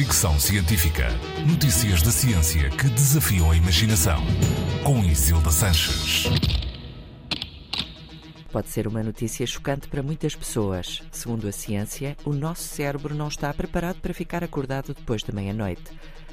Fricção Científica. Notícias da ciência que desafiam a imaginação. Com Isilda Sanches. Pode ser uma notícia chocante para muitas pessoas. Segundo a ciência, o nosso cérebro não está preparado para ficar acordado depois da meia-noite.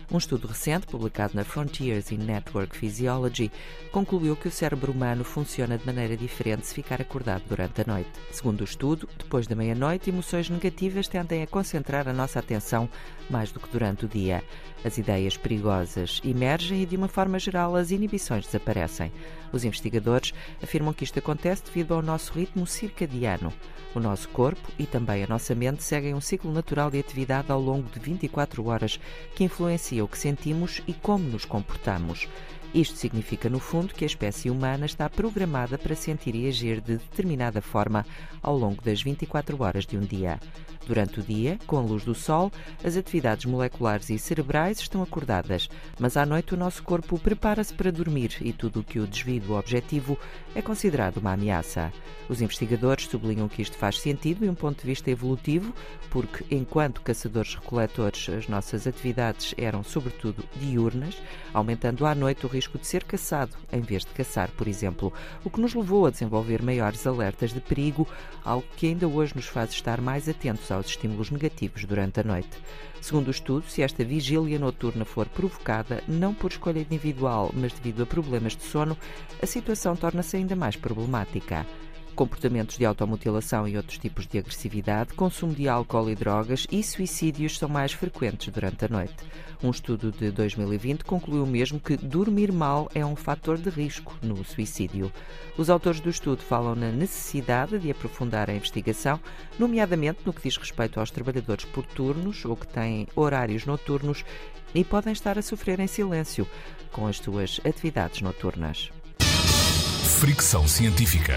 Um estudo recente, publicado na Frontiers in Network Physiology, concluiu que o cérebro humano funciona de maneira diferente se ficar acordado durante a noite. Segundo o estudo, depois da meia-noite, emoções negativas tendem a concentrar a nossa atenção mais do que durante o dia. As ideias perigosas emergem e, de uma forma geral, as inibições desaparecem. Os investigadores afirmam que isto acontece devido ao nosso ritmo circadiano. O nosso corpo e também a nossa mente seguem um ciclo natural de atividade ao longo de 24 horas que influencia o que sentimos e como nos comportamos. Isto significa, no fundo, que a espécie humana está programada para sentir e agir de determinada forma ao longo das 24 horas de um dia. Durante o dia, com a luz do sol, as atividades moleculares e cerebrais estão acordadas, mas à noite o nosso corpo prepara-se para dormir e tudo o que o desvia do objetivo é considerado uma ameaça. Os investigadores sublinham que isto faz sentido de um ponto de vista evolutivo, porque enquanto caçadores-recoletores as nossas atividades eram sobretudo diurnas, aumentando à noite o risco de ser caçado em vez de caçar, por exemplo, o que nos levou a desenvolver maiores alertas de perigo, algo que ainda hoje nos faz estar mais atentos aos estímulos negativos durante a noite. Segundo o estudo, se esta vigília noturna for provocada não por escolha individual, mas devido a problemas de sono, a situação torna-se ainda mais problemática comportamentos de automutilação e outros tipos de agressividade, consumo de álcool e drogas e suicídios são mais frequentes durante a noite. Um estudo de 2020 concluiu mesmo que dormir mal é um fator de risco no suicídio. Os autores do estudo falam na necessidade de aprofundar a investigação, nomeadamente no que diz respeito aos trabalhadores por turnos ou que têm horários noturnos e podem estar a sofrer em silêncio com as suas atividades noturnas. Fricção científica.